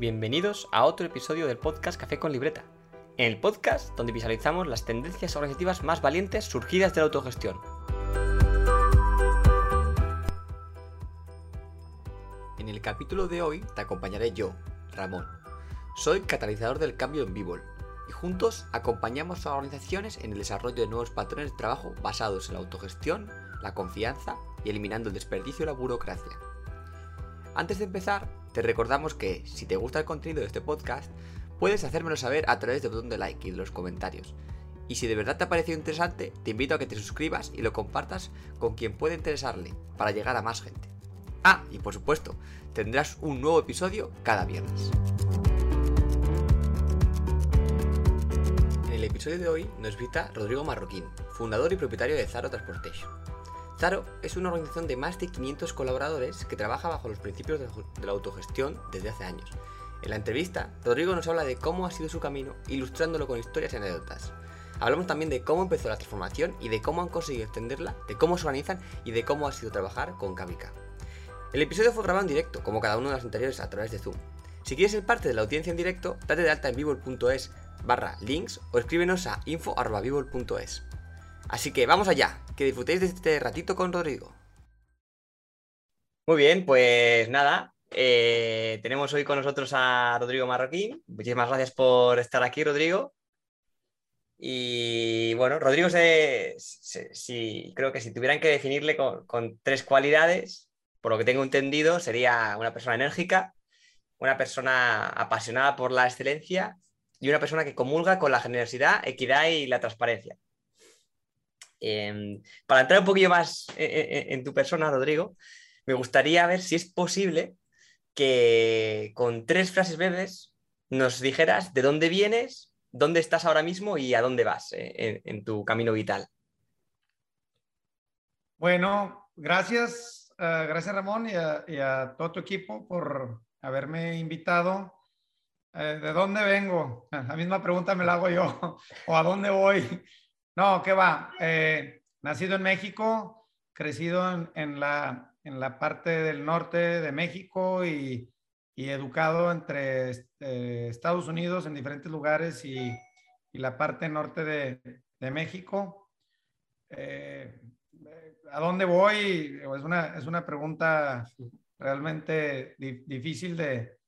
Bienvenidos a otro episodio del podcast Café con Libreta, en el podcast donde visualizamos las tendencias organizativas más valientes surgidas de la autogestión. En el capítulo de hoy te acompañaré yo, Ramón. Soy catalizador del cambio en Vivol y juntos acompañamos a organizaciones en el desarrollo de nuevos patrones de trabajo basados en la autogestión, la confianza y eliminando el desperdicio y la burocracia. Antes de empezar, te recordamos que si te gusta el contenido de este podcast, puedes hacérmelo saber a través del botón de like y de los comentarios. Y si de verdad te ha parecido interesante, te invito a que te suscribas y lo compartas con quien pueda interesarle para llegar a más gente. Ah, y por supuesto, tendrás un nuevo episodio cada viernes. En el episodio de hoy nos visita Rodrigo Marroquín, fundador y propietario de Zaro Transportation. Zaro es una organización de más de 500 colaboradores que trabaja bajo los principios de la autogestión desde hace años. En la entrevista, Rodrigo nos habla de cómo ha sido su camino, ilustrándolo con historias y anécdotas. Hablamos también de cómo empezó la transformación y de cómo han conseguido extenderla, de cómo se organizan y de cómo ha sido trabajar con Kavika. El episodio fue grabado en directo, como cada uno de los anteriores a través de Zoom. Si quieres ser parte de la audiencia en directo, date de alta en vivol.es barra links o escríbenos a info.vivol.es. Así que vamos allá, que disfrutéis de este ratito con Rodrigo. Muy bien, pues nada, eh, tenemos hoy con nosotros a Rodrigo Marroquín. Muchísimas gracias por estar aquí, Rodrigo. Y bueno, Rodrigo, si, creo que si tuvieran que definirle con, con, tres cualidades, por lo que tengo entendido, sería una persona enérgica, una persona apasionada por la excelencia y una persona que comulga con la generosidad, equidad y la transparencia. Em, para entrar un poquillo más en, tu persona, Rodrigo, me gustaría ver si es posible que con tres frases breves nos dijeras de dónde vienes, dónde estás ahora mismo y a dónde vas eh, en, tu camino vital. Bueno, gracias, eh, gracias Ramón y a, todo tu equipo por haberme invitado. Eh, ¿De dónde vengo? La misma pregunta me la hago yo. ¿O a dónde voy? No, ¿qué va? Eh, nacido en México, crecido en, la, en la parte del norte de México y, educado entre este, Estados Unidos en diferentes lugares y, la parte norte de, México. Eh, ¿A dónde voy? Es una, es una pregunta realmente difícil de,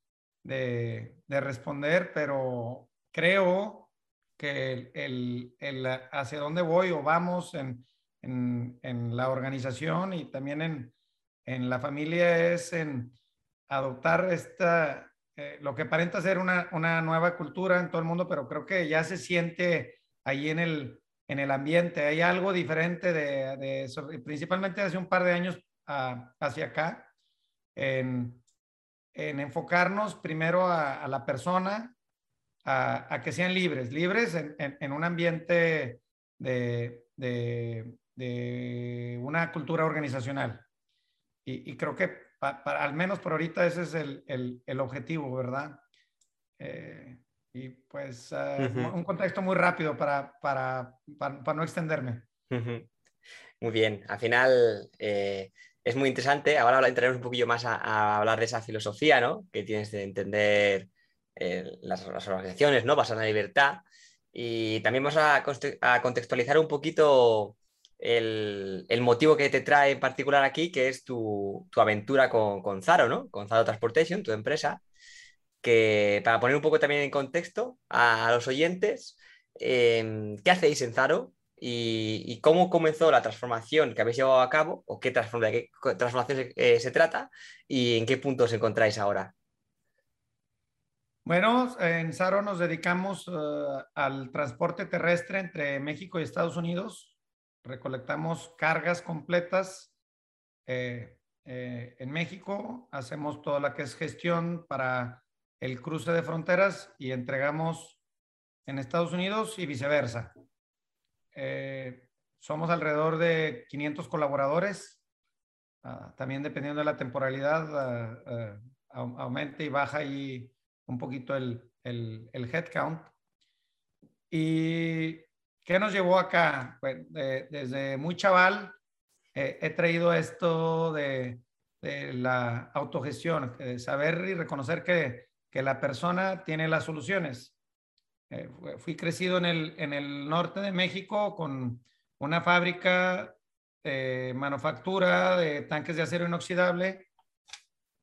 de responder, pero creo que el, el, hacia dónde voy o vamos en, en, en la organización y también en, en, la familia es en adoptar esta, eh, lo que aparenta ser una, una, nueva cultura en todo el mundo, pero creo que ya se siente ahí en el, en el ambiente. Hay algo diferente de, de principalmente hace un par de años ah, hacia acá, en, en enfocarnos primero a, a la persona, a, que sean libres, libres en, un ambiente de, una cultura organizacional. Y, creo que al menos por ahorita ese es el, objetivo, ¿verdad? Eh, y pues ah, un contexto muy rápido para, para, no extenderme. Muy bien, al final eh, es muy interesante. Ahora entraremos un poquillo más a, a, hablar de esa filosofía, ¿no? Que tienes de entender las, organizaciones, ¿no? Basadas en la libertad. Y también vamos a, contextualizar un poquito el, motivo que te trae en particular aquí, que es tu, aventura con, Zaro, ¿no? Con Zaro Transportation, tu empresa, que para poner un poco también en contexto a, los oyentes, em, ¿qué hacéis en Zaro? Y, cómo comenzó la transformación que habéis llevado a cabo, o qué, de qué transformación se, se trata, y en qué punto os encontráis ahora. Bueno, en Saro nos dedicamos eh, al transporte terrestre entre México y Estados Unidos. Recolectamos cargas completas eh, eh, en México, hacemos toda la que es gestión para el cruce de fronteras y entregamos en Estados Unidos y viceversa. somos alrededor de 500 colaboradores. Ah, también dependiendo de la temporalidad, ah, ah, aumenta y baja y un poquito el, el, el headcount. ¿Y qué nos llevó acá? Pues, desde muy chaval eh, he traído esto de, la autogestión, de saber y reconocer que, que la persona tiene las soluciones. Eh, fui crecido en el, en el norte de México con una fábrica de manufactura de tanques de acero inoxidable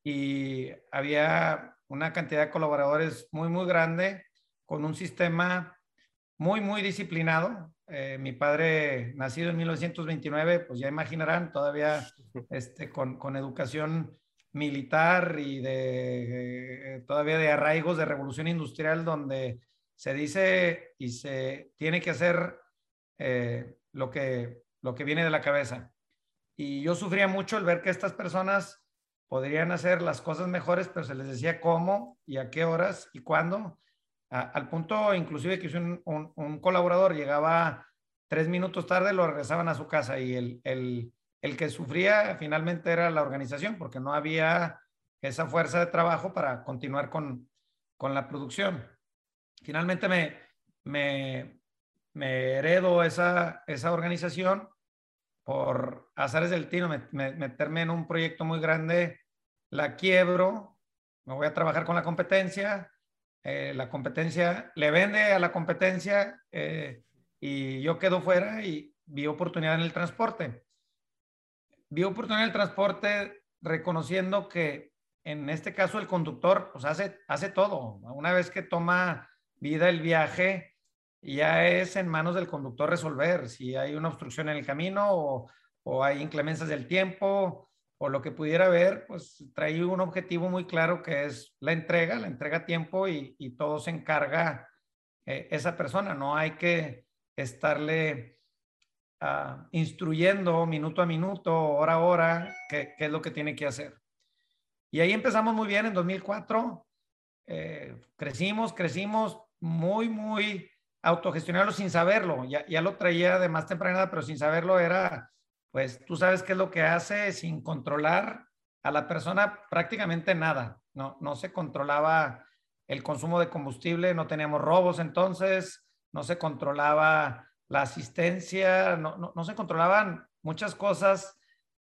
y había una cantidad de colaboradores muy, muy grande con un sistema muy, muy disciplinado. Eh, mi padre, nacido en 1929, pues ya imaginarán, todavía este, con, con educación militar y de eh, todavía de arraigos de revolución industrial donde se dice y se tiene que hacer eh, lo, que, lo que viene de la cabeza. Y yo sufría mucho el ver que estas personas podrían hacer las cosas mejores, pero se les decía cómo y a qué horas y cuándo. al punto inclusive que un, un, colaborador llegaba tres minutos tarde, lo regresaban a su casa y el, el, el que sufría finalmente era la organización porque no había esa fuerza de trabajo para continuar con, con la producción. Finalmente me, me, me heredo esa, esa organización por azares del tino, meterme en un proyecto muy grande, la quiebro, me voy a trabajar con la competencia, eh, la competencia le vende a la competencia eh, y yo quedo fuera y vi oportunidad en el transporte vi oportunidad en el transporte reconociendo que en este caso el conductor pues hace, hace todo. Una vez que toma vida el viaje, ya es en manos del conductor resolver si hay una obstrucción en el camino o, o hay inclemencias del tiempo o lo que pudiera haber, pues trae un objetivo muy claro que es la entrega, la entrega a tiempo y, y todo se encarga eh, esa persona. No hay que estarle Ah, instruyendo minuto a minuto, hora a hora, qué, es lo que tiene que hacer. Y ahí empezamos muy bien en 2004. Eh, crecimos, crecimos muy, muy autogestionarlo sin saberlo. Ya, ya lo traía de más temprana pero sin saberlo era, pues tú sabes qué es lo que hace sin controlar a la persona prácticamente nada. No, no se controlaba el consumo de combustible, no teníamos robos entonces, no se controlaba la asistencia, no, no, se controlaban muchas cosas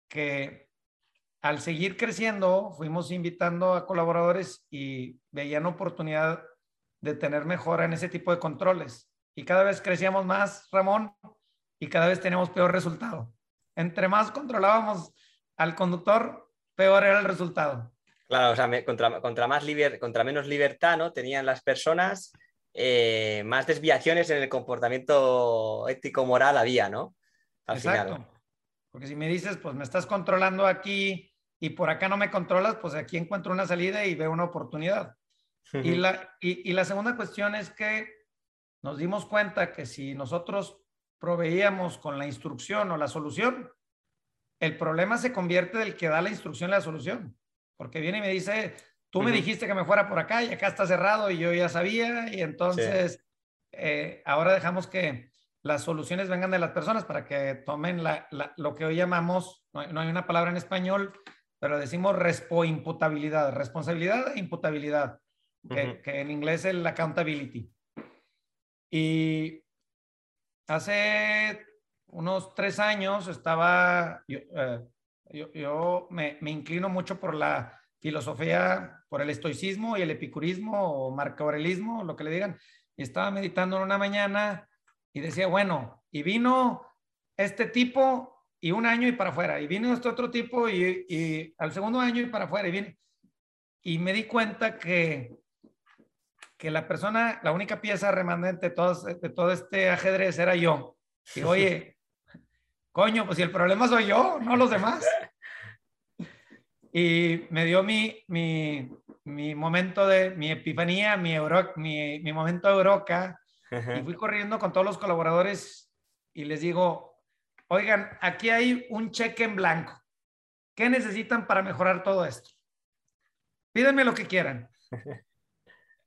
que al seguir creciendo fuimos invitando a colaboradores y veían oportunidad de tener mejora en ese tipo de controles. Y cada vez crecíamos más, Ramón, y cada vez teníamos peor resultado. Entre más controlábamos al conductor, peor era el resultado. Claro, o sea, contra, contra, más liber, contra menos libertad ¿no? tenían las personas, eh, más desviaciones en el comportamiento ético-moral había, ¿no? Exacto. Porque si me dices, pues me estás controlando aquí y por acá no me controlas, pues aquí encuentro una salida y veo una oportunidad. Y, la, y, la segunda cuestión es que nos dimos cuenta que si nosotros proveíamos con la instrucción o la solución, el problema se convierte del que da la instrucción y la solución. Porque viene y me dice, Tú me dijiste que me fuera por acá y acá está cerrado y yo ya sabía y entonces eh, ahora dejamos que las soluciones vengan de las personas para que tomen la, lo que hoy llamamos, no hay, una palabra en español, pero decimos respo-imputabilidad, responsabilidad e imputabilidad, que, en inglés es el accountability. Y hace unos tres años estaba, yo, eh, yo, me, me, inclino mucho por la filosofía por el estoicismo y el epicurismo o marcaorelismo, lo que le digan. Y estaba meditando en una mañana y decía, bueno, y vino este tipo y un año y para afuera, y vino este otro tipo y, y al segundo año y para afuera, y vine. Y me di cuenta que, que la persona, la única pieza remanente de todo, de todo este ajedrez era yo. Y oye, coño, pues si el problema soy yo, no los demás. Y me dio mi, mi, mi momento de, mi epifanía, mi, mi, mi momento de Euroca. Y fui corriendo con todos los colaboradores y les digo, oigan, aquí hay un cheque en blanco. ¿Qué necesitan para mejorar todo esto? Pídenme lo que quieran.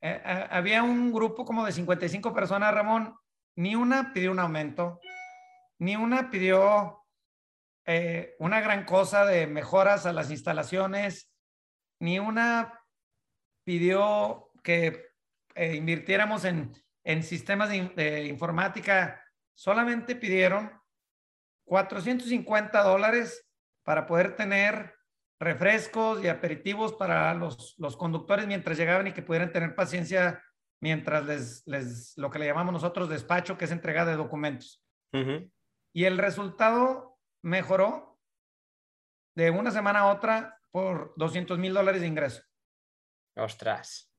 Eh, eh, había un grupo como de 55 personas, Ramón. Ni una pidió un aumento, ni una pidió eh, una gran cosa de mejoras a las instalaciones, ni una pidió que eh, invirtiéramos en, en sistemas de, informática, solamente pidieron 450 dólares para poder tener refrescos y aperitivos para los, los conductores mientras llegaban y que pudieran tener paciencia mientras les, les, lo que le llamamos nosotros despacho, que es entrega de documentos. Y el resultado mejoró de una semana a otra por 200 mil dólares de ingreso. Ostras.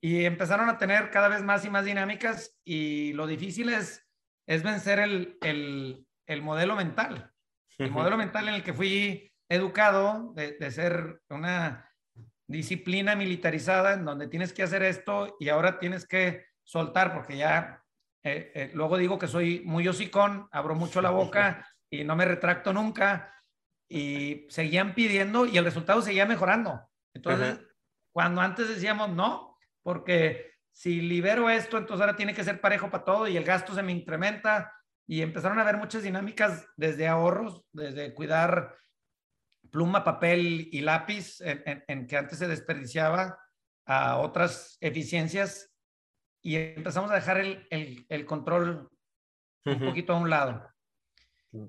Y empezaron a tener cada vez más y más dinámicas y lo difícil es, es vencer el, el, el modelo mental. El modelo mental en el que fui educado de, de ser una disciplina militarizada en donde tienes que hacer esto y ahora tienes que soltar porque ya eh, eh, luego digo que soy muy hocicón, abro mucho la boca y no me retracto nunca y seguían pidiendo y el resultado seguía mejorando. Entonces, cuando antes decíamos no, porque si libero esto, entonces ahora tiene que ser parejo para todo y el gasto se me incrementa y empezaron a haber muchas dinámicas desde ahorros, desde cuidar pluma, papel y lápiz en, que antes se desperdiciaba a otras eficiencias y empezamos a dejar el, el, control un poquito a un lado.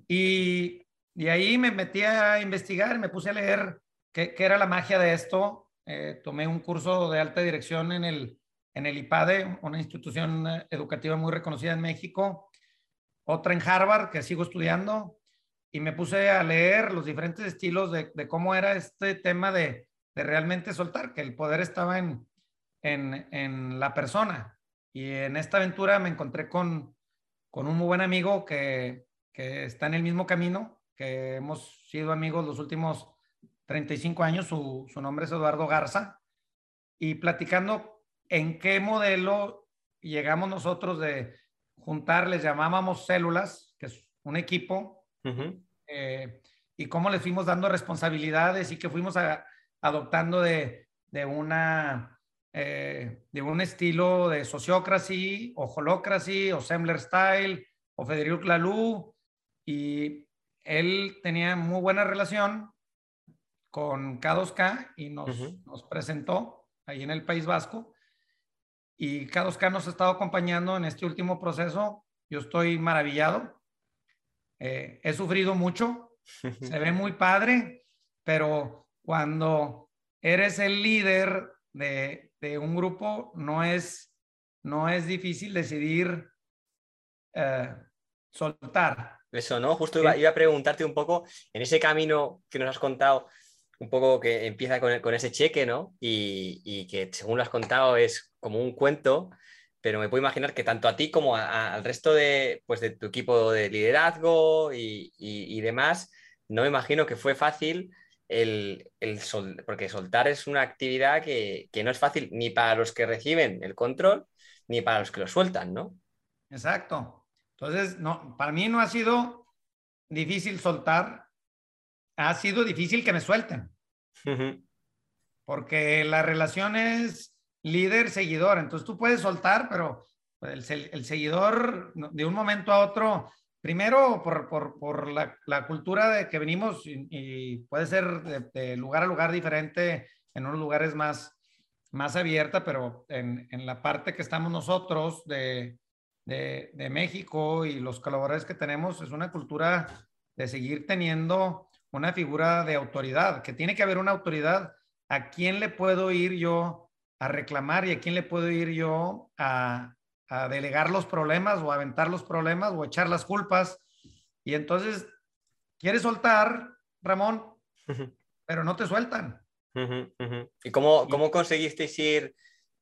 Y, y, ahí me metí a investigar, me puse a leer qué, qué era la magia de esto. Eh, tomé un curso de alta dirección en el, en el IPADE, una institución eh, educativa muy reconocida en México, otra en Harvard, que sigo estudiando, y me puse a leer los diferentes estilos de, cómo era este tema de, realmente soltar, que el poder estaba en, en, la persona. Y en esta aventura me encontré con, con un muy buen amigo que, que, está en el mismo camino, que hemos sido amigos los últimos 35 años, su, su nombre es Eduardo Garza, y platicando en qué modelo llegamos nosotros de juntar, les llamábamos células, que es un equipo eh, y cómo les fuimos dando responsabilidades y que fuimos adoptando de, de una, eh, de un estilo de sociocracy o holocracy o Sembler Style o Federico Laloux y él tenía muy buena relación con K2K y nos, nos presentó ahí en el País Vasco. Y K2K nos ha estado acompañando en este último proceso. Yo estoy maravillado eh, he sufrido mucho, se ve muy padre, pero cuando eres el líder de, un grupo, no es, no es difícil decidir eh, soltar. Eso, ¿no? Justo iba, iba, a preguntarte un poco, en ese camino que nos has contado, un poco que empieza con, con ese cheque, ¿no? Y, y, que según lo has contado es como un cuento, pero me puedo imaginar que tanto a ti como al resto de, pues, de tu equipo de liderazgo y, demás, no me imagino que fue fácil el, el porque soltar es una actividad que, no es fácil ni para los que reciben el control ni para los que lo sueltan, ¿no? Exacto. Entonces, no, para mí no ha sido difícil soltar, ha sido difícil que me suelten. Porque la relación es líder, seguidor. Entonces tú puedes soltar, pero el, seguidor de un momento a otro, primero por, por, por la, cultura de que venimos y, puede ser de, lugar a lugar diferente, en unos lugares más, más abierta, pero en, en la parte que estamos nosotros de, de, de México y los colaboradores que tenemos, es una cultura de seguir teniendo una figura de autoridad, que tiene que haber una autoridad. ¿A quién le puedo ir yo a reclamar y a quién le puedo ir yo a, a delegar los problemas o aventar los problemas o echar las culpas. Y entonces, quieres soltar, Ramón, pero no te sueltan. ¿Y cómo, cómo conseguisteis ir,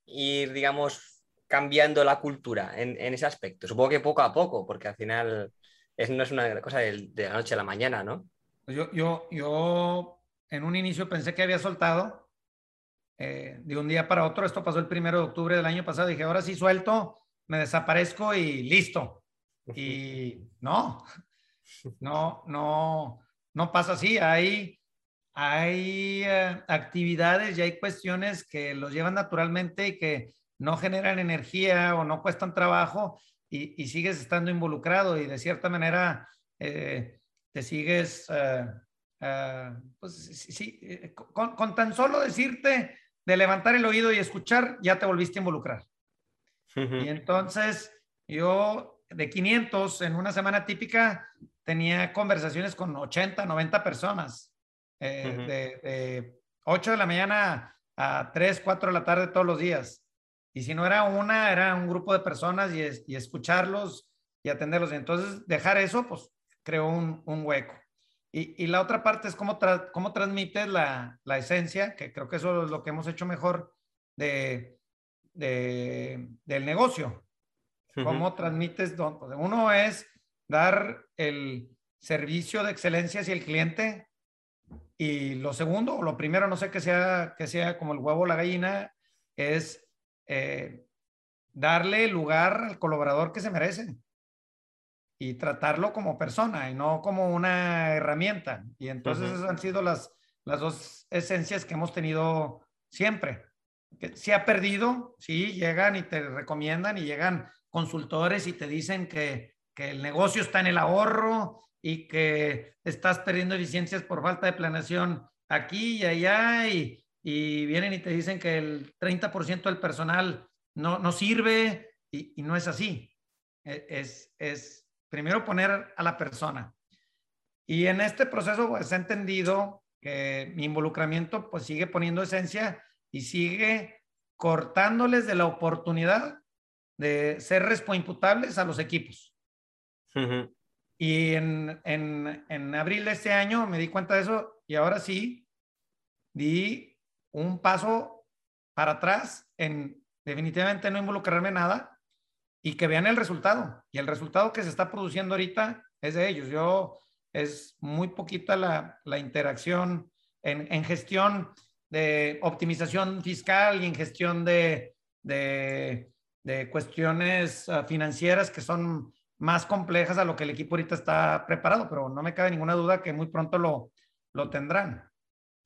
ir, digamos, cambiando la cultura en, en, ese aspecto? Supongo que poco a poco, porque al final es, no es una cosa de, de la noche a la mañana, ¿no? Yo, yo, yo en un inicio pensé que había soltado eh, de un día para otro. Esto pasó el primero de octubre del año pasado. Dije, ahora sí suelto, me desaparezco y listo. Y no, no, no, no pasa así. Hay, hay eh, actividades y hay cuestiones que los llevan naturalmente y que no generan energía o no cuestan trabajo y, sigues estando involucrado y de cierta manera eh, te sigues, pues sí, con, con, tan solo decirte de levantar el oído y escuchar, ya te volviste a involucrar. Y entonces yo de 500 en una semana típica tenía conversaciones con 80, 90 personas. de, de 8 de la mañana a 3, 4 de la tarde todos los días. Y si no era una, era un grupo de personas y, y escucharlos y atenderlos. Entonces, dejar eso, pues creó un, un hueco. Y, y, la otra parte es cómo, tra cómo transmites la, la, esencia, que creo que eso es lo que hemos hecho mejor de, de del negocio. Cómo transmites, uno es dar el servicio de excelencia hacia el cliente y lo segundo, o lo primero, no sé que sea, que sea como el huevo o la gallina, es eh, darle lugar al colaborador que se merece y tratarlo como persona y no como una herramienta. Y entonces esas han sido las, las dos esencias que hemos tenido siempre. Que se ha perdido, sí, llegan y te recomiendan y llegan consultores y te dicen que, que el negocio está en el ahorro y que estás perdiendo eficiencias por falta de planeación aquí y allá y, y vienen y te dicen que el 30% del personal no, no sirve y, y, no es así. E, es, es primero poner a la persona. Y en este proceso pues he entendido que mi involucramiento pues sigue poniendo esencia y sigue cortándoles de la oportunidad de ser respoimputables a los equipos. Y en, en, en, abril de este año me di cuenta de eso y ahora sí di un paso para atrás en definitivamente no involucrarme en nada y que vean el resultado. Y el resultado que se está produciendo ahorita es de ellos. Yo es muy poquita la, la interacción en, en, gestión de optimización fiscal y en gestión de, de, de cuestiones uh, financieras que son más complejas a lo que el equipo ahorita está preparado, pero no me cabe ninguna duda que muy pronto lo, lo tendrán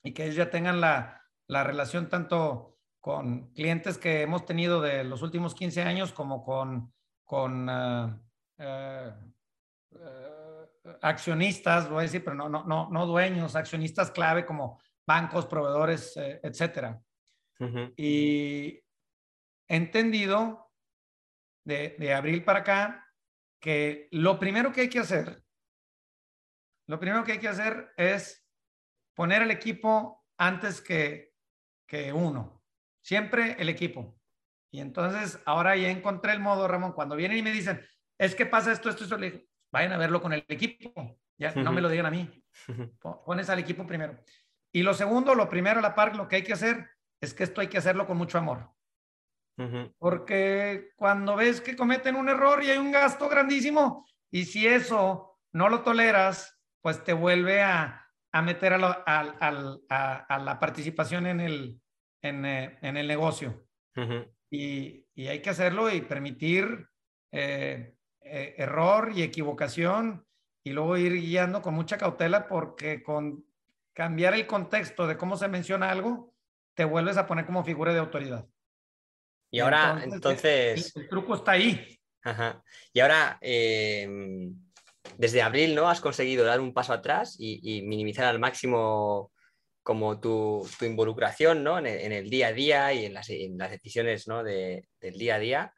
y que ellos ya tengan la, la relación tanto con clientes que hemos tenido de los últimos 15 años como con, con uh, accionistas, voy a decir, pero no, no, no, no dueños, accionistas clave como bancos, proveedores, eh, etcétera. -huh. Y he entendido de, de abril para acá que lo primero que hay que hacer, lo primero que hay que hacer es poner el equipo antes que, que uno. Siempre el equipo. Y entonces ahora ya encontré el modo, Ramón, cuando vienen y me dicen, es que pasa esto, esto, esto, le digo, vayan a verlo con el equipo. Ya, uh -huh. no me lo digan a mí. Pones al equipo primero. Y lo segundo, lo primero, la par, lo que hay que hacer es que esto hay que hacerlo con mucho amor. Porque cuando ves que cometen un error y hay un gasto grandísimo, y si eso no lo toleras, pues te vuelve a, a meter a, lo, a, a, a, la participación en el, en, eh, en el negocio. Uh -huh. Y, y, hay que hacerlo y permitir eh, eh, error y equivocación y luego ir guiando con mucha cautela porque con cambiar el contexto de cómo se menciona algo, te vuelves a poner como figura de autoridad. Y ahora, entonces, entonces... El, el, truco está ahí. Ajá. Y ahora, eh, desde abril, ¿no? Has conseguido dar un paso atrás y, y minimizar al máximo como tu, tu involucración, ¿no? En el, en el, día a día y en las, en las decisiones, ¿no? De, del día a día.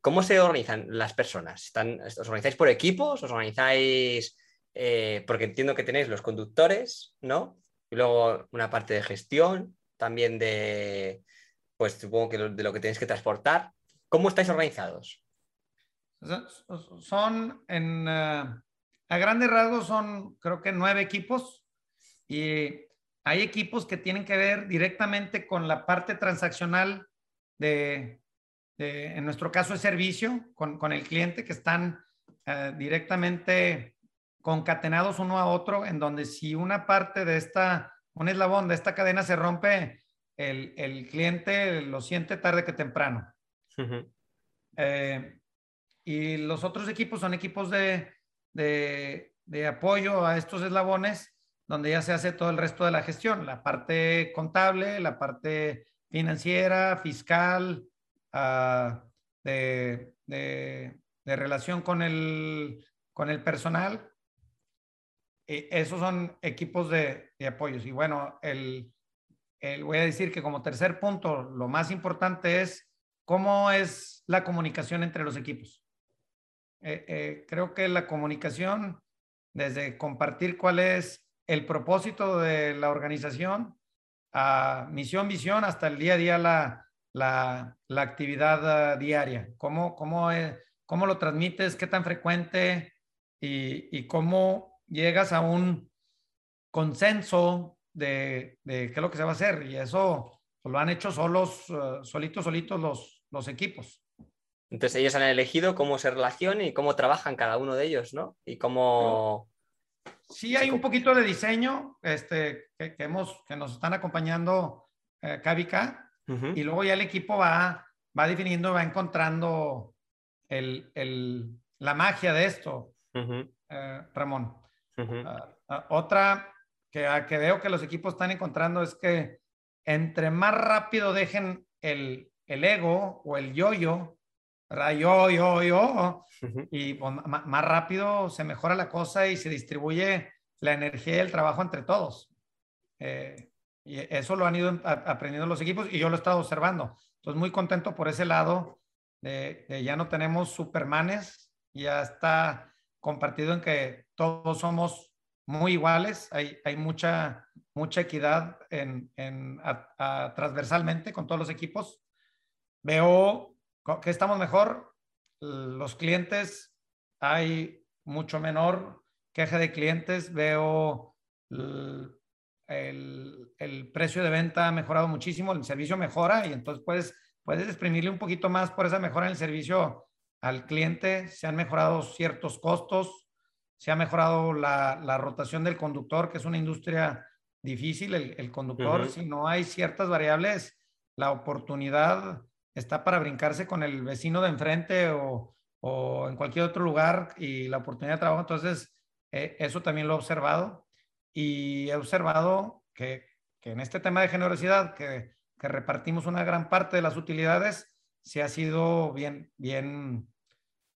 ¿Cómo se organizan las personas? ¿Están, ¿Os organizáis por equipos? ¿Os organizáis...? Eh, porque entiendo que tenéis los conductores, ¿no? Y luego una parte de gestión, también de, pues supongo que de lo que tenéis que transportar. ¿Cómo estáis organizados? Son, en, uh, a grandes rasgos, son creo que nueve equipos y hay equipos que tienen que ver directamente con la parte transaccional de, de en nuestro caso, es servicio con, con, el cliente que están uh, directamente concatenados uno a otro, en donde si una parte de esta, un eslabón de esta cadena se rompe, el, el cliente lo siente tarde que temprano. Uh -huh. eh, y los otros equipos son equipos de, de, de, apoyo a estos eslabones, donde ya se hace todo el resto de la gestión, la parte contable, la parte financiera, fiscal, uh, de, relación con el, con el personal. Eh, esos son equipos de, de apoyos. Y bueno, el, voy a decir que como tercer punto, lo más importante es cómo es la comunicación entre los equipos. Eh, eh, creo que la comunicación, desde compartir cuál es el propósito de la organización, a misión, visión, hasta el día a día la, la, la actividad uh, diaria. ¿Cómo, cómo, es, ¿Cómo lo transmites? ¿Qué tan frecuente? Y, y cómo llegas a un consenso de, de, qué es lo que se va a hacer. Y eso lo han hecho solos, uh, solitos, solitos los, los equipos. Entonces ellos han elegido cómo se relacionan y cómo trabajan cada uno de ellos, ¿no? Y cómo... Sí, hay un poquito de diseño este, que, que hemos, que nos están acompañando eh, uh -huh. y luego ya el equipo va, va definiendo, va encontrando el, el, la magia de esto, uh -huh. eh, Ramón. Uh -huh. uh, otra que, que veo que los equipos están encontrando es que entre más rápido dejen el, el ego o el yo-yo, yo, yo, yo, uh -huh. y pues, más rápido se mejora la cosa y se distribuye la energía y el trabajo entre todos. Eh, y eso lo han ido aprendiendo los equipos y yo lo he estado observando. Entonces, muy contento por ese lado. De, de ya no tenemos supermanes, ya está compartido en que todos somos muy iguales, hay, hay mucha, mucha equidad en, en a, a, transversalmente con todos los equipos. Veo que estamos mejor, los clientes, hay mucho menor queja de clientes, veo el, el, el, precio de venta ha mejorado muchísimo, el servicio mejora y entonces puedes, puedes exprimirle un poquito más por esa mejora en el servicio al cliente, se han mejorado ciertos costos, se ha mejorado la, la rotación del conductor, que es una industria difícil, el, el conductor, uh -huh. si no hay ciertas variables, la oportunidad está para brincarse con el vecino de enfrente o, o en cualquier otro lugar y la oportunidad de trabajo. Entonces, eh, eso también lo he observado y he observado que, que en este tema de generosidad, que, que, repartimos una gran parte de las utilidades, se ha sido bien, bien,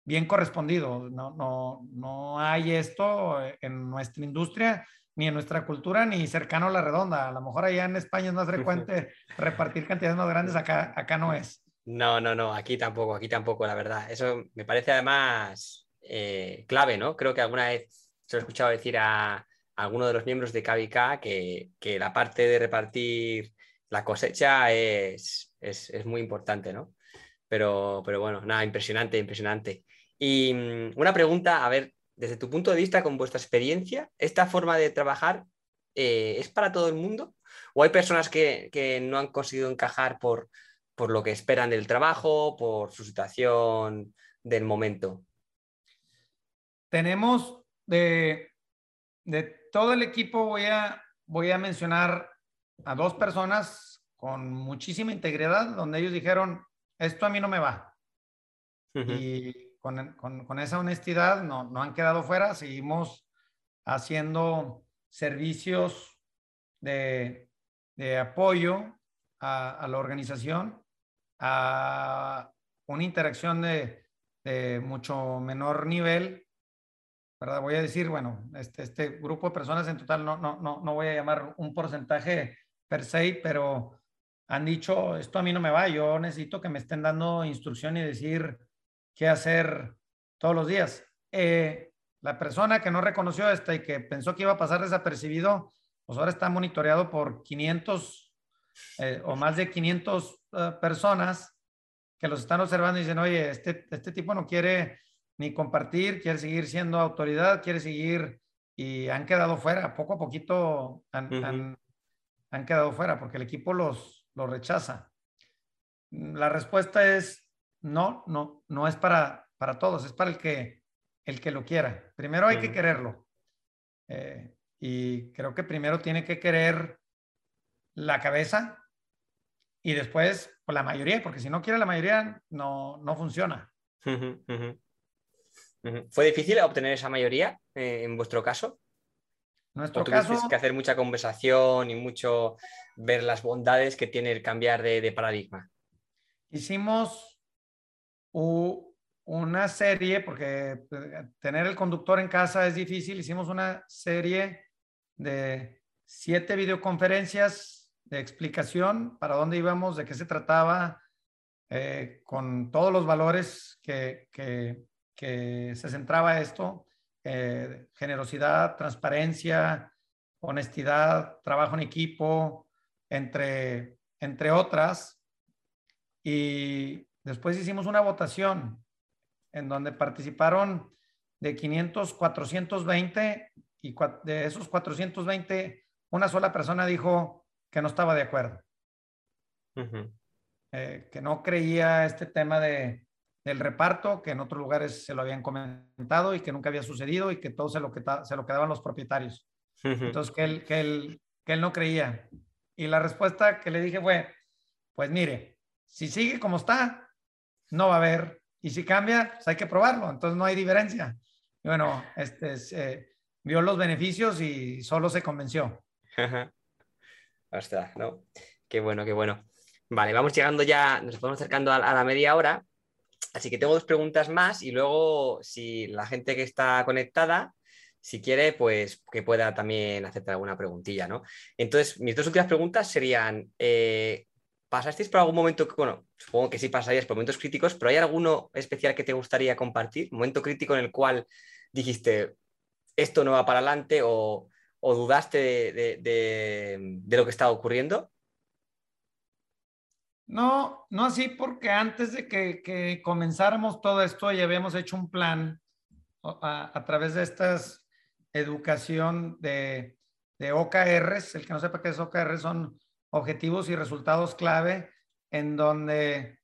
bien correspondido. No, no, no hay esto en nuestra industria ni en nuestra cultura, ni cercano a la redonda. A lo mejor allá en España es más frecuente repartir cantidades más grandes, acá, acá no es. No, no, no, aquí tampoco, aquí tampoco, la verdad. Eso me parece además eh, clave, ¿no? Creo que alguna vez se lo he escuchado decir a, alguno de los miembros de KVK que, que, la parte de repartir la cosecha es, es, muy importante, ¿no? Pero, pero, bueno, nada, impresionante, impresionante. Y um, una pregunta, a ver, desde tu punto de vista, con vuestra experiencia, ¿esta forma de trabajar eh, es para todo el mundo? ¿O hay personas que, que no han conseguido encajar por, por lo que esperan del trabajo, por su situación del momento? Tenemos de, de todo el equipo, voy a, voy a mencionar a dos personas con muchísima integridad, donde ellos dijeron, esto a mí no me va. Uh -huh. Y con, con, con, esa honestidad no, no han quedado fuera, seguimos haciendo servicios de, de apoyo a, a, la organización, a una interacción de, mucho menor nivel, ¿verdad? Voy a decir, bueno, este, este grupo de personas en total, no, no, no, no voy a llamar un porcentaje per se, pero han dicho, esto a mí no me va, yo necesito que me estén dando instrucción y decir qué hacer todos los días. Eh, la persona que no reconoció esta y que pensó que iba a pasar desapercibido, pues ahora está monitoreado por 500 eh, o más de 500 uh, personas que los están observando y dicen, oye, este, este tipo no quiere ni compartir, quiere seguir siendo autoridad, quiere seguir y han quedado fuera, poco a poquito han, uh -huh. han, han quedado fuera porque el equipo los, los rechaza. La respuesta es no, no, no es para, para todos, es para el que, el que lo quiera. Primero hay uh -huh. que quererlo. Eh, y creo que primero tiene que querer la cabeza y después pues, la mayoría, porque si no quiere la mayoría, no, no funciona. Uh -huh. ¿Fue difícil obtener esa mayoría eh, en vuestro caso? Nuestro caso que hacer mucha conversación y mucho ver las bondades que tiene el cambiar de, de paradigma. Hicimos una serie, porque eh, tener el conductor en casa es difícil, hicimos una serie de siete videoconferencias de explicación para dónde íbamos, de qué se trataba, eh, con todos los valores que, que, se centraba esto, eh, generosidad, transparencia, honestidad, trabajo en equipo, entre, entre otras. Y después hicimos una votación en donde participaron de 500, 420 y de esos 420, una sola persona dijo que no estaba de acuerdo. Eh, que no creía este tema de, del reparto, que en otros lugares se lo habían comentado y que nunca había sucedido y que todo se lo, se lo quedaban los propietarios. Entonces, que él, que, él, que él no creía. Y la respuesta que le dije fue, pues mire, si sigue como está, no va a haber. Y si cambia, pues hay que probarlo. Entonces no hay diferencia. Y bueno, este, vio los beneficios y solo se convenció. Ostras, ¿no? Qué bueno, qué bueno. Vale, vamos llegando ya, nos estamos acercando a, la media hora. Así que tengo dos preguntas más y luego si la gente que está conectada, si quiere, pues que pueda también hacerte alguna preguntilla, ¿no? Entonces, mis dos últimas preguntas serían, eh, ¿pasasteis por algún momento, bueno, supongo que sí pasarías por momentos críticos, pero ¿hay alguno especial que te gustaría compartir? ¿Un momento crítico en el cual dijiste, esto no va para adelante o, dudaste de, lo que estaba ocurriendo? No, no así, porque antes de que, comenzáramos todo esto ya habíamos hecho un plan a, través de estas educación de, de, OKRs. El que no sepa qué es OKR son objetivos y resultados clave, en donde,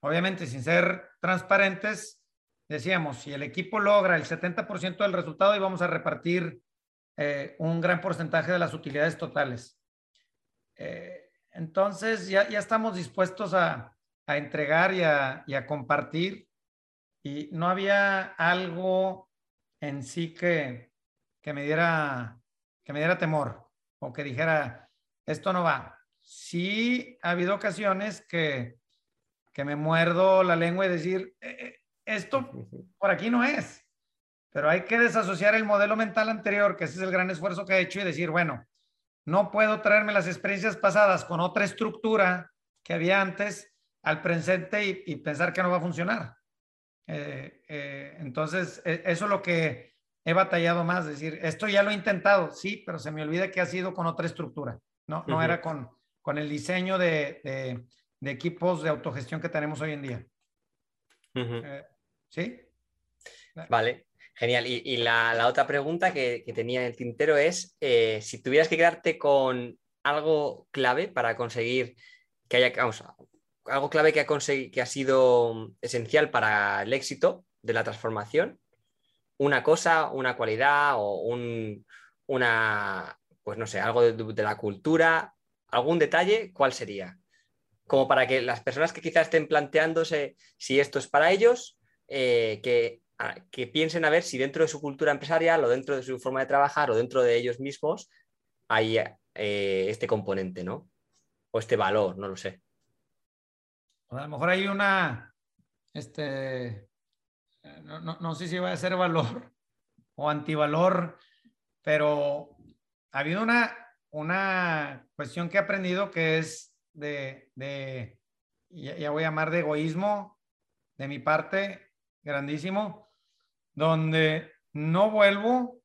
obviamente, sin ser transparentes, decíamos, si el equipo logra el 70% del resultado, íbamos a repartir eh, un gran porcentaje de las utilidades totales. Eh, entonces ya, ya estamos dispuestos a, entregar y a, compartir y no había algo en sí que, me diera, que me diera temor o que dijera, esto no va. Sí ha habido ocasiones que, que me muerdo la lengua y decir, eh, esto por aquí no es, pero hay que desasociar el modelo mental anterior, que ese es el gran esfuerzo que he hecho y decir, bueno, no puedo traerme las experiencias pasadas con otra estructura que había antes al presente y, pensar que no va a funcionar. Eh, eh, entonces, e, eso es lo que he batallado más, es decir, esto ya lo he intentado, sí, pero se me olvida que ha sido con otra estructura, no, no era con, con el diseño de, equipos de autogestión que tenemos hoy en día. Eh, ¿Sí? Vale. Genial. Y, la, otra pregunta que, tenía en el tintero es, eh, si tuvieras que quedarte con algo clave para conseguir que haya, vamos, algo clave que ha, que ha sido esencial para el éxito de la transformación, una cosa, una cualidad o un, una, pues no sé, algo de, la cultura, algún detalle, ¿cuál sería? Como para que las personas que quizás estén planteándose si esto es para ellos, eh, que que piensen a ver si dentro de su cultura empresarial o dentro de su forma de trabajar o dentro de ellos mismos hay eh, este componente, ¿no? O este valor, no lo sé. A lo mejor hay una, este, no, sé si va a ser valor o antivalor, pero ha habido una, una cuestión que he aprendido que es de, de ya voy a llamar de egoísmo de mi parte, grandísimo, donde no vuelvo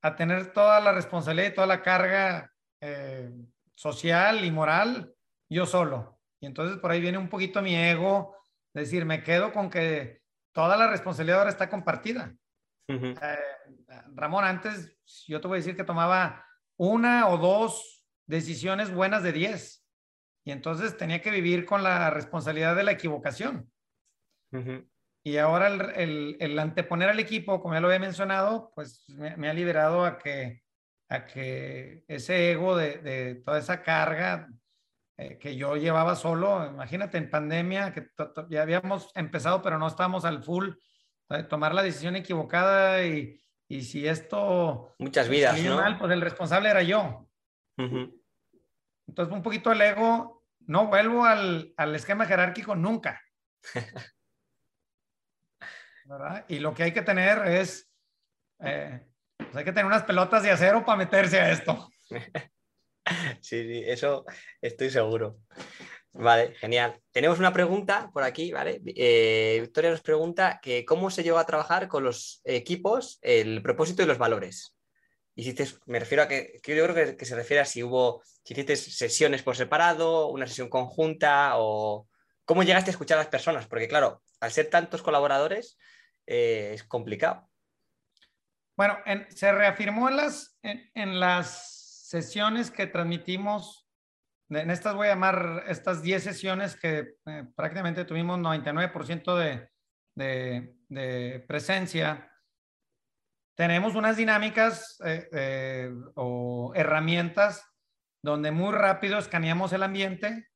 a tener toda la responsabilidad y toda la carga eh, social y moral yo solo. Y entonces por ahí viene un poquito mi ego, decir, me quedo con que toda la responsabilidad ahora está compartida. Eh, Ramón, antes yo te voy a decir que tomaba una o dos decisiones buenas de diez. Y entonces tenía que vivir con la responsabilidad de la equivocación. Y ahora el, anteponer al equipo, como ya lo había mencionado, pues me, ha liberado a que, a que ese ego de, toda esa carga eh, que yo llevaba solo, imagínate en pandemia, que ya habíamos empezado, pero no estábamos al full, de tomar la decisión equivocada y, si esto... Muchas vidas, ¿no? Mal, pues el responsable era yo. Entonces, un poquito el ego, no vuelvo al, al esquema jerárquico nunca. Y lo que hay que tener es, eh, pues hay que tener unas pelotas de acero para meterse a esto. Sí, sí, eso estoy seguro. Vale, genial. Tenemos una pregunta por aquí, ¿vale? Eh, Victoria nos pregunta que cómo se lleva a trabajar con los equipos el propósito y los valores. hiciste, me refiero a que, yo creo que, se refiere a si hubo, si hiciste sesiones por separado, una sesión conjunta o cómo llegaste a escuchar a las personas, porque claro, al ser tantos colaboradores eh, es complicado. Bueno, se reafirmó en las, en, las sesiones que transmitimos, en estas voy a llamar estas 10 sesiones que eh, prácticamente tuvimos 99% de, de, de presencia tenemos unas dinámicas eh, eh, o herramientas donde muy rápido escaneamos el ambiente,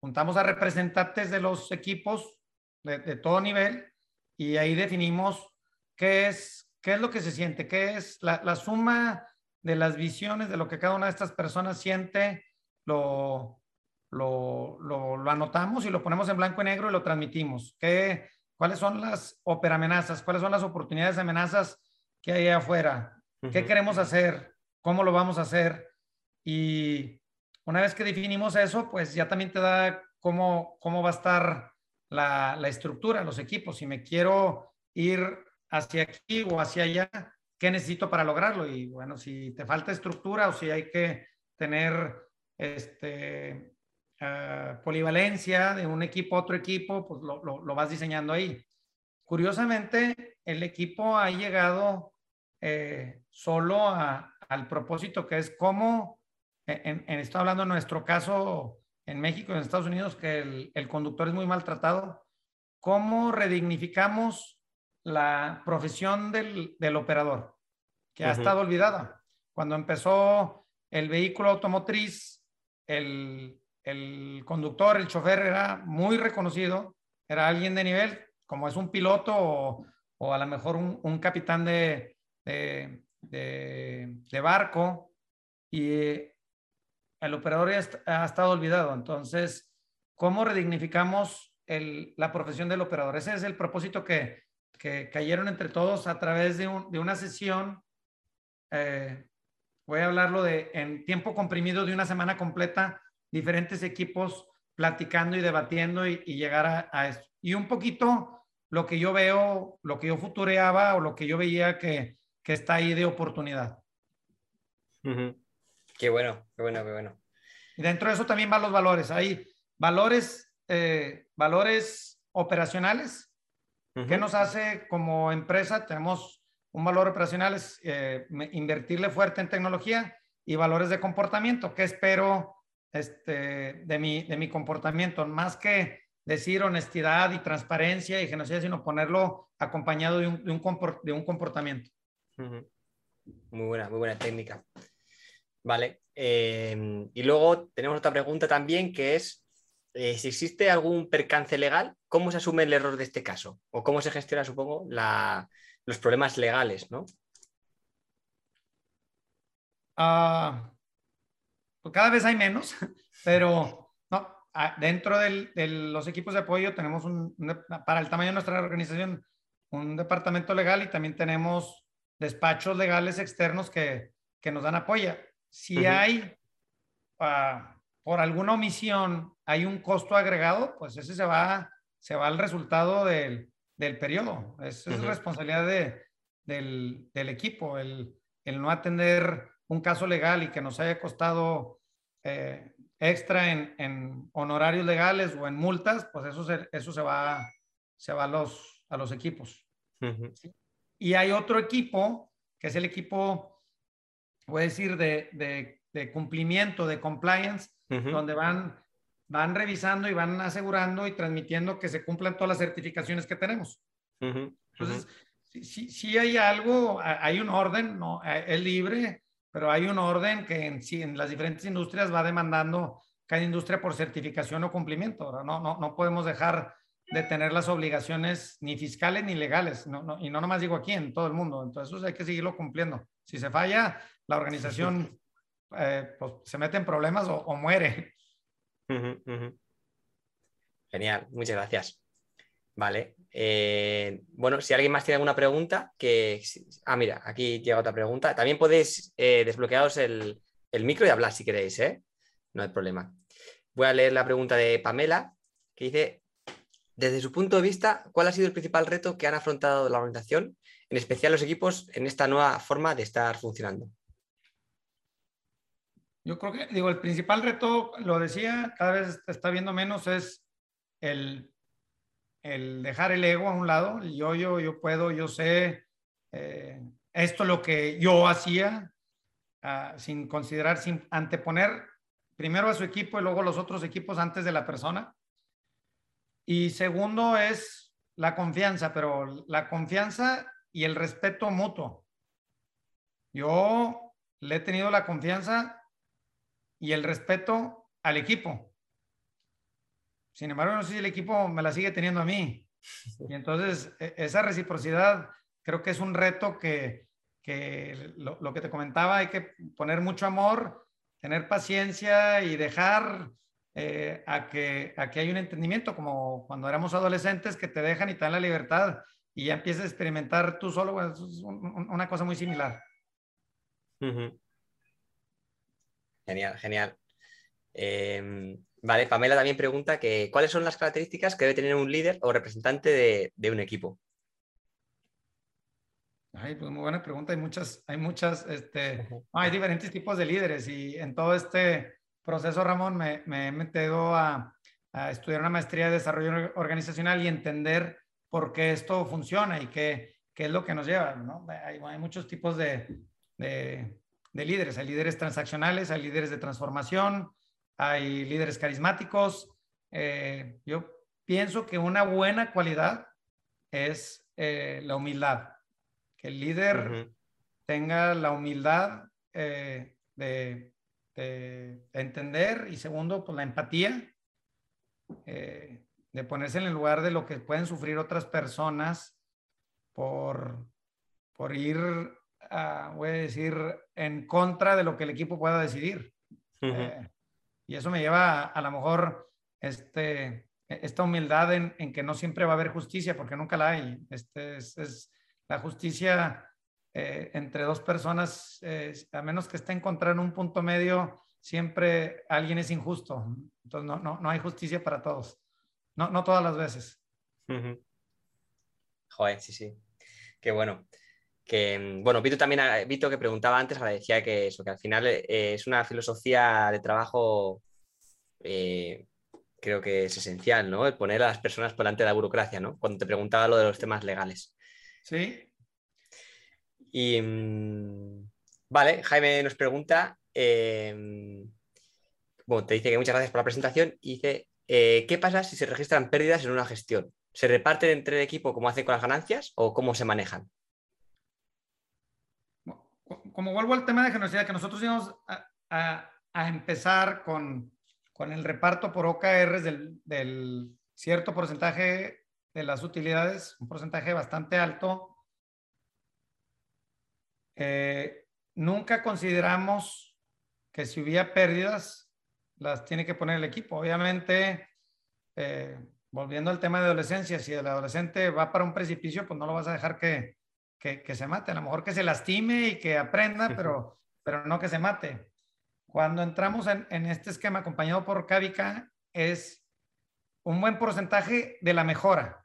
juntamos a representantes de los equipos de, todo nivel y ahí definimos qué es, qué es lo que se siente, qué es la, suma de las visiones de lo que cada una de estas personas siente, lo, lo, lo, anotamos y lo ponemos en blanco y negro y lo transmitimos. ¿Qué, ¿Cuáles son las operamenazas? ¿Cuáles son las oportunidades de amenazas que hay afuera? ¿Qué queremos hacer? ¿Cómo lo vamos a hacer? Y una vez que definimos eso, pues ya también te da cómo, cómo va a estar la, estructura, los equipos. Si me quiero ir hacia aquí o hacia allá, ¿qué necesito para lograrlo? Y bueno, si te falta estructura o si hay que tener este, Ah, polivalencia de un equipo a otro equipo, pues lo, lo, vas diseñando ahí. Curiosamente, el equipo ha llegado eh, solo al propósito que es cómo, en, en, estoy hablando en nuestro caso en México y en Estados Unidos, que el, el conductor es muy maltratado, cómo redignificamos la profesión del, del operador, que ha estado olvidada. Cuando empezó el vehículo automotriz, el, el conductor, el chofer era muy reconocido, era alguien de nivel, como es un piloto o, a lo mejor un, capitán de, de, barco, y el operador ya ha estado olvidado. Entonces, ¿cómo redignificamos la profesión del operador? Ese es el propósito que, cayeron entre todos a través de, una sesión. Eh, voy a hablarlo de en tiempo comprimido de una semana completa diferentes equipos platicando y debatiendo y, llegar a, esto. Y un poquito lo que yo veo, lo que yo futureaba o lo que yo veía que, está ahí de oportunidad. Qué bueno, qué bueno, qué bueno. Y dentro de eso también van los valores. Hay valores, eh, valores operacionales. ¿Qué nos hace como empresa? Tenemos un valor operacional, es eh, invertirle fuerte en tecnología y valores de comportamiento. ¿Qué espero este, de, mi, de mi comportamiento, más que decir honestidad y transparencia y genocidio, sino ponerlo acompañado de un, de un, de un comportamiento. Muy buena, muy buena técnica. Vale. Eh, y luego tenemos otra pregunta también que es eh, si existe algún percance legal, ¿cómo se asume el error de este caso? O cómo se gestiona, supongo, la, los problemas legales, ¿no? Ah, pues cada vez hay menos, pero no, ah, dentro de los equipos de apoyo tenemos un, para el tamaño de nuestra organización, un departamento legal y también tenemos despachos legales externos que, que nos dan apoyo. Si hay, ah, por alguna omisión, hay un costo agregado, pues ese se va, se va al resultado del, del periodo. Es, es responsabilidad de, del, del, equipo, el, el no atender un caso legal y que nos haya costado eh, extra en, honorarios legales o en multas, pues eso se, eso se va, se va a, los, a los equipos. Y hay otro equipo, que es el equipo, voy a decir, de, de, cumplimiento, de compliance, donde van, van revisando y van asegurando y transmitiendo que se cumplan todas las certificaciones que tenemos. Entonces, si, si, hay algo, hay un orden, no, es libre, pero hay un orden que en, en las diferentes industrias va demandando cada industria por certificación o cumplimiento. No, no, no podemos dejar de tener las obligaciones ni fiscales ni legales. No, no, y no nomás digo aquí, en todo el mundo. Entonces hay que seguirlo cumpliendo. Si se falla, la organización eh, pues, se mete en problemas o, muere. Genial, muchas gracias. Vale. Eh, bueno, si alguien más tiene alguna pregunta, que... Ah, mira, aquí llega otra pregunta. También podéis eh, desbloquearos el, micro y hablar si queréis, ¿eh? No hay problema. Voy a leer la pregunta de Pamela, que dice, desde su punto de vista, ¿cuál ha sido el principal reto que han afrontado la organización en especial los equipos en esta nueva forma de estar funcionando? Yo creo que, digo, el principal reto, lo decía, cada vez está viendo menos, es el, el dejar el ego a un lado. Yo, yo, yo puedo, yo sé, eh, esto es lo que yo hacía, ah, sin considerar, sin anteponer primero a su equipo y luego los otros equipos antes de la persona. Y segundo es la confianza, pero la confianza y el respeto mutuo. Yo le he tenido la confianza y el respeto al equipo. Sin embargo, no sé si el equipo me la sigue teniendo a mí. Y entonces, e, esa reciprocidad creo que es un reto que, que lo, que te comentaba, hay que poner mucho amor, tener paciencia y dejar eh, a, que, a que hay un entendimiento, como cuando éramos adolescentes, que te dejan y te dan la libertad y ya empiezas a experimentar tú solo, es una cosa muy similar. Genial, genial. Em, vale, Pamela también pregunta que cuáles son las características que debe tener un líder o representante de, un equipo. Ay, pues muy buena pregunta. Hay muchas, hay muchas, este, hay diferentes tipos de líderes y en todo este proceso, Ramón, me, he metido a, estudiar una maestría de desarrollo organizacional y entender por qué esto funciona y qué, qué es lo que nos lleva, ¿no? Hay, muchos tipos de, de líderes. Hay líderes transaccionales, hay líderes de transformación, hay líderes carismáticos. Eh, yo pienso que una buena cualidad es eh, la humildad. Que el líder tenga la humildad eh, de, entender y segundo, pues la empatía, de ponerse en el lugar de lo que pueden sufrir otras personas por, por ir voy a decir, en contra de lo que el equipo pueda decidir. Eh, y eso me lleva a, a lo mejor este, esta humildad en, en, que no siempre va a haber justicia, porque nunca la hay. Este es, la justicia eh, entre dos personas, a menos que esté encontrando un punto medio, siempre alguien es injusto. Entonces no, no, no hay justicia para todos. No, no todas las veces. Joder, sí, sí. Qué bueno que, mm, bueno, Vito también, Vito que preguntaba antes, agradecía que eso, que al final eh, es una filosofía de trabajo, eh, creo que es esencial, ¿no? El poner a las personas por delante de la burocracia, ¿no? Cuando te preguntaba lo de los temas legales. Sí. Y, mm, vale, Jaime nos pregunta, em, bueno, te dice que muchas gracias por la presentación y dice, eh, ¿qué pasa si se registran pérdidas en una gestión? ¿Se reparten entre el equipo como hacen con las ganancias o cómo se manejan? Como vuelvo al tema de generosidad, que nosotros íbamos a, empezar con, el reparto por OKRs del, cierto porcentaje de las utilidades, un porcentaje bastante alto. Eh, nunca consideramos que si hubiera pérdidas, las tiene que poner el equipo. Obviamente, eh, volviendo al tema de adolescencia, si el adolescente va para un precipicio, pues no lo vas a dejar que, que, se mate, a lo mejor que se lastime y que aprenda, pero, pero no que se mate. Cuando entramos en, en este esquema acompañado por Cavica, es un buen porcentaje de la mejora.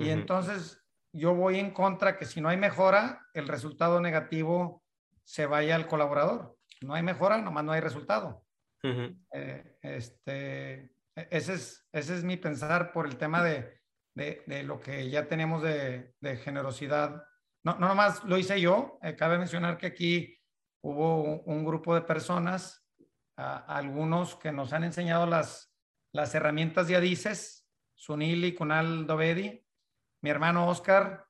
Y entonces yo voy en contra que si no hay mejora, el resultado negativo se vaya al colaborador. No hay mejora, nomás no hay resultado. Eh, este, ese, es, ese es mi pensar por el tema de, de, de lo que ya tenemos de, de generosidad no, no nomás lo hice yo, eh, cabe mencionar que aquí hubo un, grupo de personas, algunos que nos han enseñado las, las herramientas de Adices, Sunil y Kunal Dovedi, mi hermano Oscar,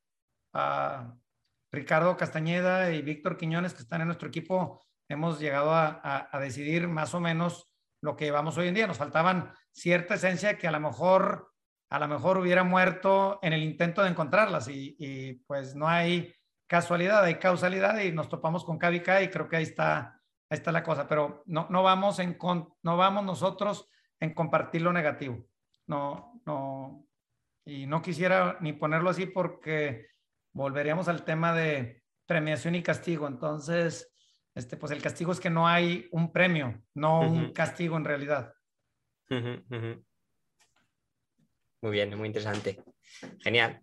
Ricardo Castañeda y Víctor Quiñones, que están en nuestro equipo, hemos llegado a, a, decidir más o menos lo que llevamos hoy en día. Nos faltaban cierta esencia que a lo mejor a lo mejor hubiera muerto en el intento de encontrarlas y, pues no hay casualidad, hay causalidad y nos topamos con KVK y creo que ahí está, está la cosa, pero no, no, vamos en, no vamos nosotros en compartir lo negativo. No, no, y no quisiera ni ponerlo así porque volveríamos al tema de premiación y castigo. Entonces, este, pues el castigo es que no hay un premio, no un castigo en realidad. Muy bien, muy interesante. Genial.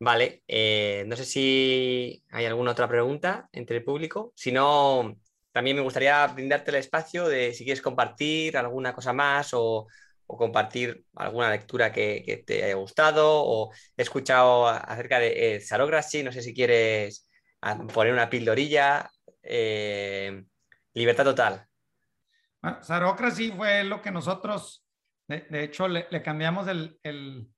Vale, eh, no sé si hay alguna otra pregunta entre el público. Si no, también me gustaría brindarte el espacio de si quieres compartir alguna cosa más o, compartir alguna lectura que, te haya gustado o he escuchado acerca de eh, no sé si quieres poner una pildorilla. Eh, libertad total. Bueno, Sarocracy fue lo que nosotros, de, hecho, le, cambiamos el, el,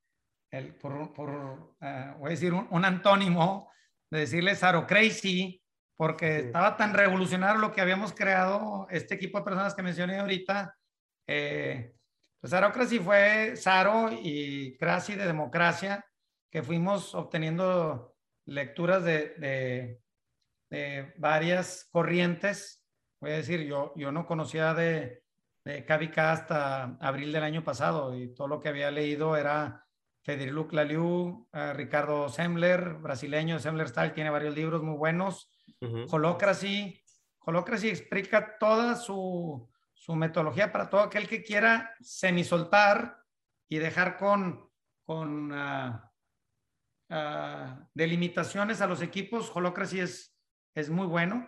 el por, por uh, voy a decir, un, antónimo de decirle Sarocracy, porque estaba tan revolucionario lo que habíamos creado, este equipo de personas que mencioné ahorita. Eh, pues Sarocracy fue Saro y Crazy de democracia, que fuimos obteniendo lecturas de, de, de varias corrientes. Voy a decir, yo, yo no conocía de, de KVK hasta abril del año pasado y todo lo que había leído era Federico Laliu, uh, Ricardo Semler, brasileño, Semler Style, tiene varios libros muy buenos. Holocracy. Holocracy explica toda su, su, metodología para todo aquel que quiera semisoltar y dejar con, con uh, uh, delimitaciones a los equipos. Holocracy es, es muy bueno.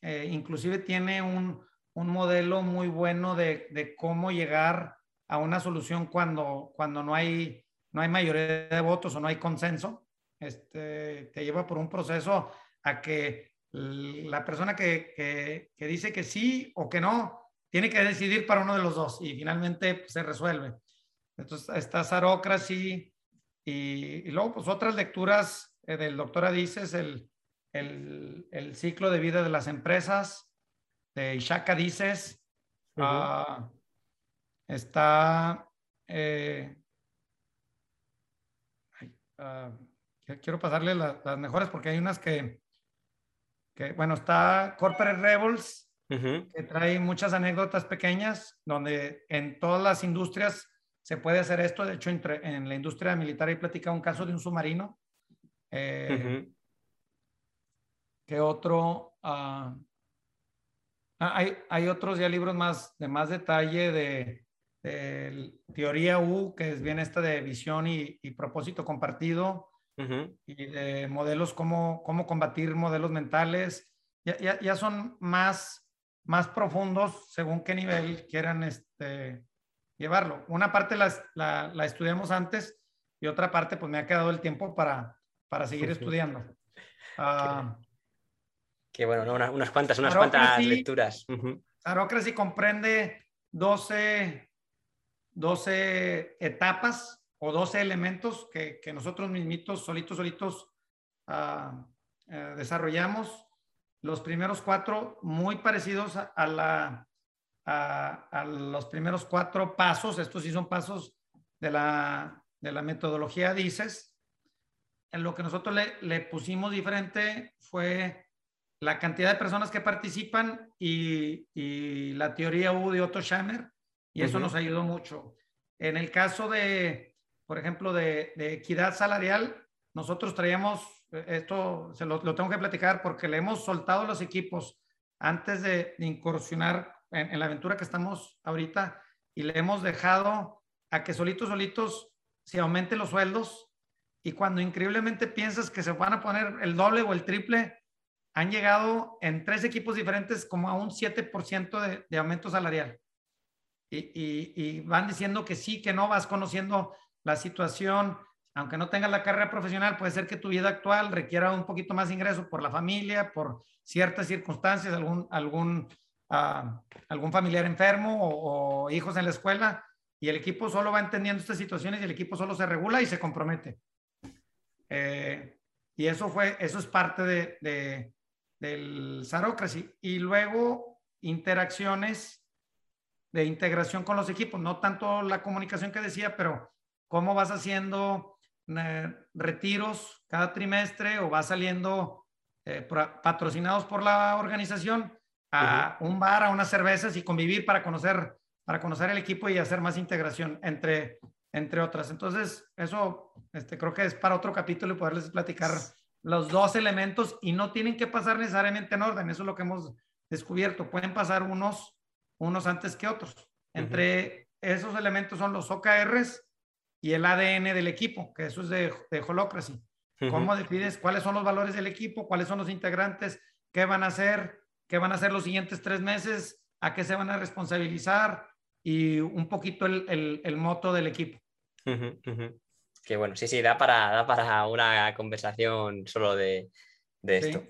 Eh, inclusive tiene un, un, modelo muy bueno de, de, cómo llegar a una solución cuando, cuando no, hay, no hay mayoría de votos o no hay consenso. Este, te lleva por un proceso a que la persona que, dice que sí o que no, tiene que decidir para uno de los dos y finalmente se resuelve. Entonces está Sarocracy y, y luego pues otras lecturas eh, del doctor Adices, el, el, ciclo de vida de las empresas, de Ishaka Adices. Ah, está... Eh, ah, quiero pasarle las mejores porque hay unas que, bueno, está Corporate Rebels, que trae muchas anécdotas pequeñas, donde en todas las industrias se puede hacer esto. De hecho, en la industria militar hay platicado un caso de un submarino. Eh, ¿Qué otro? Ah, hay, hay, otros ya libros más de más detalle de, teoría U, que es bien esta de visión y, y propósito compartido y de modelos, cómo, cómo combatir modelos mentales. Ya, ya, ya, son más, más profundos según qué nivel quieran este, llevarlo. Una parte la, la, estudiamos antes y otra parte pues me ha quedado el tiempo para, para seguir estudiando. Uh, qué, bueno, unas, cuantas, unas cuantas lecturas. Uh comprende 12, 12 etapas o 12 elementos que, que nosotros mismitos, solitos, solitos, uh, desarrollamos. Los primeros cuatro muy parecidos a, la, a, a, los primeros cuatro pasos. Estos sí son pasos de la, de la metodología DICES. En lo que nosotros le, le, pusimos diferente fue la cantidad de personas que participan y, y la teoría U de Otto Schammer, y eso nos ayudó mucho. En el caso de, por ejemplo, de, equidad salarial, nosotros traíamos, eh, esto se lo, tengo que platicar porque le hemos soltado los equipos antes de, incursionar en, la aventura que estamos ahorita y le hemos dejado a que solitos, solitos se aumenten los sueldos y cuando increíblemente piensas que se van a poner el doble o el triple, han llegado en tres equipos diferentes como a un 7% de, de aumento salarial. Y, y, y, van diciendo que sí, que no, vas conociendo la situación, aunque no tengas la carrera profesional, puede ser que tu vida actual requiera un poquito más ingreso por la familia, por ciertas circunstancias, algún, algún, uh, algún familiar enfermo o, hijos en la escuela, y el equipo solo va entendiendo estas situaciones y el equipo solo se regula y se compromete. Eh, y eso fue, eso es parte de, de del Sarocracy. Y luego interacciones de integración con los equipos, no tanto la comunicación que decía, pero cómo vas haciendo eh, retiros cada trimestre o vas saliendo eh, patrocinados por la organización a un bar, a unas cervezas y convivir para conocer, para conocer el equipo y hacer más integración entre, entre otras. Entonces, eso este, creo que es para otro capítulo y poderles platicar los dos elementos y no tienen que pasar necesariamente en orden. Eso es lo que hemos descubierto. Pueden pasar unos, unos antes que otros. Entre esos elementos son los OKRs, y el ADN del equipo, que eso es de, de Holocracy. ¿Cómo decides cuáles son los valores del equipo, cuáles son los integrantes, qué van a hacer, qué van a hacer los siguientes tres meses, a qué se van a responsabilizar y un poquito el, el, moto del equipo? Que bueno, sí, sí, da para, da para una conversación solo de, de esto.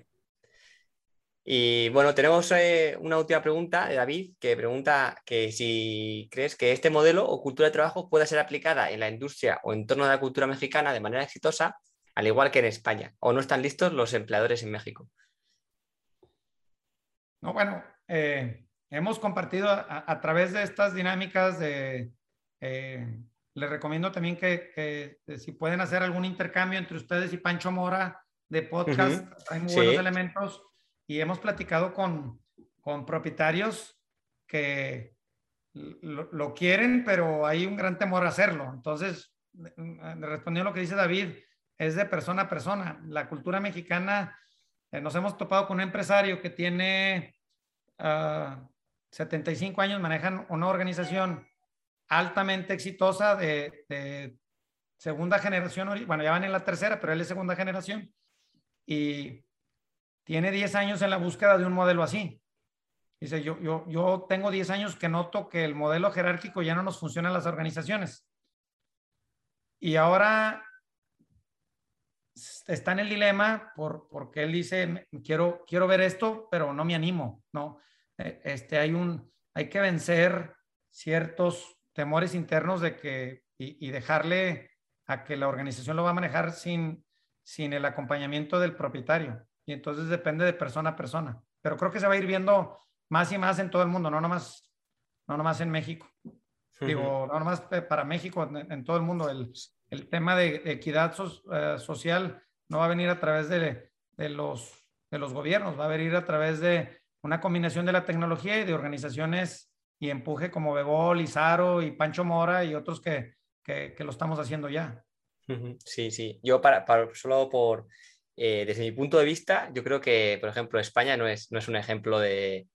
Y bueno, tenemos eh, una última pregunta de David, que pregunta que si crees que este modelo o cultura de trabajo pueda ser aplicada en la industria o en torno a la cultura mexicana de manera exitosa, al igual que en España, o no están listos los empleadores en México. No, bueno, eh, hemos compartido a, través de estas dinámicas de... Eh, les recomiendo también que, si pueden hacer algún intercambio entre ustedes y Pancho Mora de podcast, hay muy buenos elementos y hemos platicado con, con propietarios que lo, quieren, pero hay un gran temor a hacerlo. Entonces, respondiendo a lo que dice David, es de persona a persona. La cultura mexicana, eh, nos hemos topado con un empresario que tiene 75 ah, años, manejan una organización altamente exitosa de, segunda generación, bueno, ya van en la tercera, pero él es segunda generación. Y tiene 10 años en la búsqueda de un modelo así. Dice, yo, yo, yo tengo 10 años que noto que el modelo jerárquico ya no nos funciona en las organizaciones. Y ahora está en el dilema por, porque él dice, quiero, quiero ver esto, pero no me animo, ¿no? E, este, hay, un, hay que vencer ciertos temores internos de que, y, y dejarle a que la organización lo va a manejar sin, sin el acompañamiento del propietario y entonces depende de persona a persona. Pero creo que se va a ir viendo más y más en todo el mundo, no nomás, no nomás en México. Digo, no nomás para México, en, todo el mundo. El, el tema de equidad eh, social no va a venir a través de, de, los, de los gobiernos, va a venir a través de una combinación de la tecnología y de organizaciones y empuje como Bebol, Izaro y Pancho Mora y otros que, que, que lo estamos haciendo ya. Sí, sí. Yo para, para solo por eh, desde mi punto de vista, yo creo que, por ejemplo, España no es, no es un ejemplo de,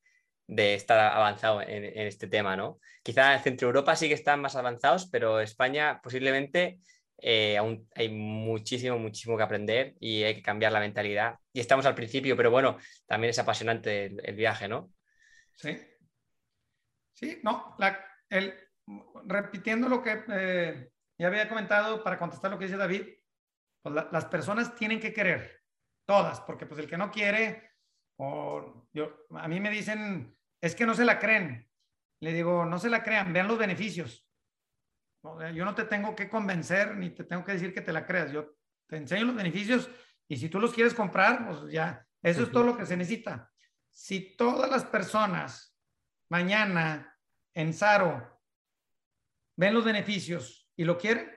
de estar avanzado en, en, este tema, ¿no? Quizá Centro Europa sí que están más avanzados, pero España posiblemente eh, aún hay muchísimo, muchísimo que aprender y hay que cambiar la mentalidad. Y estamos al principio, pero bueno, también es apasionante el, viaje, ¿no? Sí. Sí, no, la, el, repitiendo lo que eh, ya había comentado para contestar lo que dice David, pues las personas tienen que querer, todas, porque pues el que no quiere, o yo, a mí me dicen, es que no se la creen. Le digo, no se la crean, vean los beneficios. Yo no te tengo que convencer ni te tengo que decir que te la creas. Yo te enseño los beneficios y si tú los quieres comprar, pues ya, eso es todo lo que se necesita. Si todas las personas mañana en Saro ven los beneficios y lo quieren,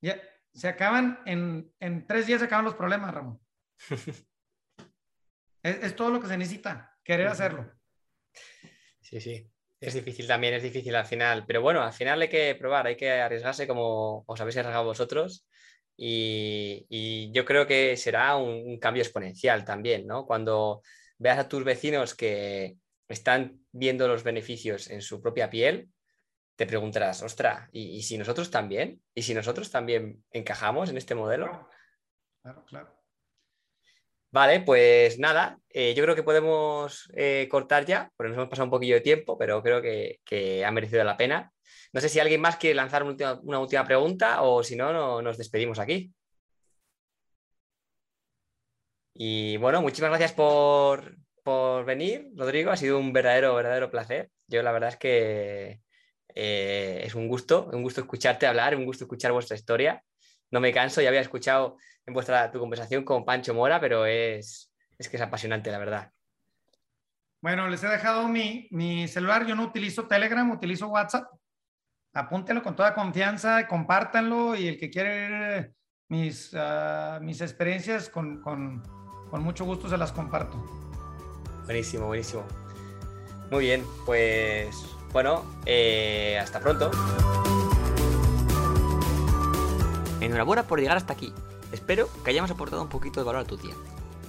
ya, se acaban en, en tres días, se acaban los problemas, Ramón. es, todo lo que se necesita, querer hacerlo. Sí, sí. Es difícil también, es difícil al final. Pero bueno, al final hay que probar, hay que arriesgarse como os habéis arriesgado vosotros. Y, y yo creo que será un, un, cambio exponencial también, ¿no? Cuando veas a tus vecinos que están viendo los beneficios en su propia piel, te preguntarás, ostra, ¿y, si nosotros también? ¿Y si nosotros también encajamos en este modelo? Claro, claro. Vale, pues nada, eh, yo creo que podemos eh, cortar ya, porque nos hemos pasado un poquillo de tiempo, pero creo que, ha merecido la pena. No sé si alguien más quiere lanzar una última, pregunta o si no, no, nos despedimos aquí. Y bueno, muchísimas gracias por, por venir, Rodrigo. Ha sido un verdadero, verdadero placer. Yo la verdad es que eh, es un gusto, un gusto escucharte hablar, un gusto escuchar vuestra historia. No me canso, ya había escuchado en vuestra tu conversación con Pancho Mora, pero es, es que es apasionante, la verdad. Bueno, les he dejado mi, mi celular, yo no utilizo Telegram, utilizo WhatsApp. Apúntelo con toda confianza, compártanlo y el que quiere mis, uh, mis experiencias, con, con, con mucho gusto se las comparto. Buenísimo, buenísimo. Muy bien, pues bueno, eh, hasta pronto. Enhorabuena por llegar hasta aquí. Espero que hayamos aportado un poquito de valor a tu día.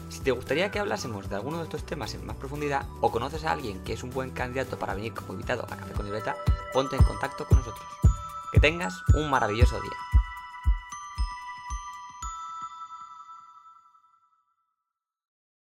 Si te gustaría que hablásemos de alguno de estos temas en más profundidad o conoces a alguien que es un buen candidato para venir como invitado a Café con Libreta, ponte en contacto con nosotros. Que tengas un maravilloso día.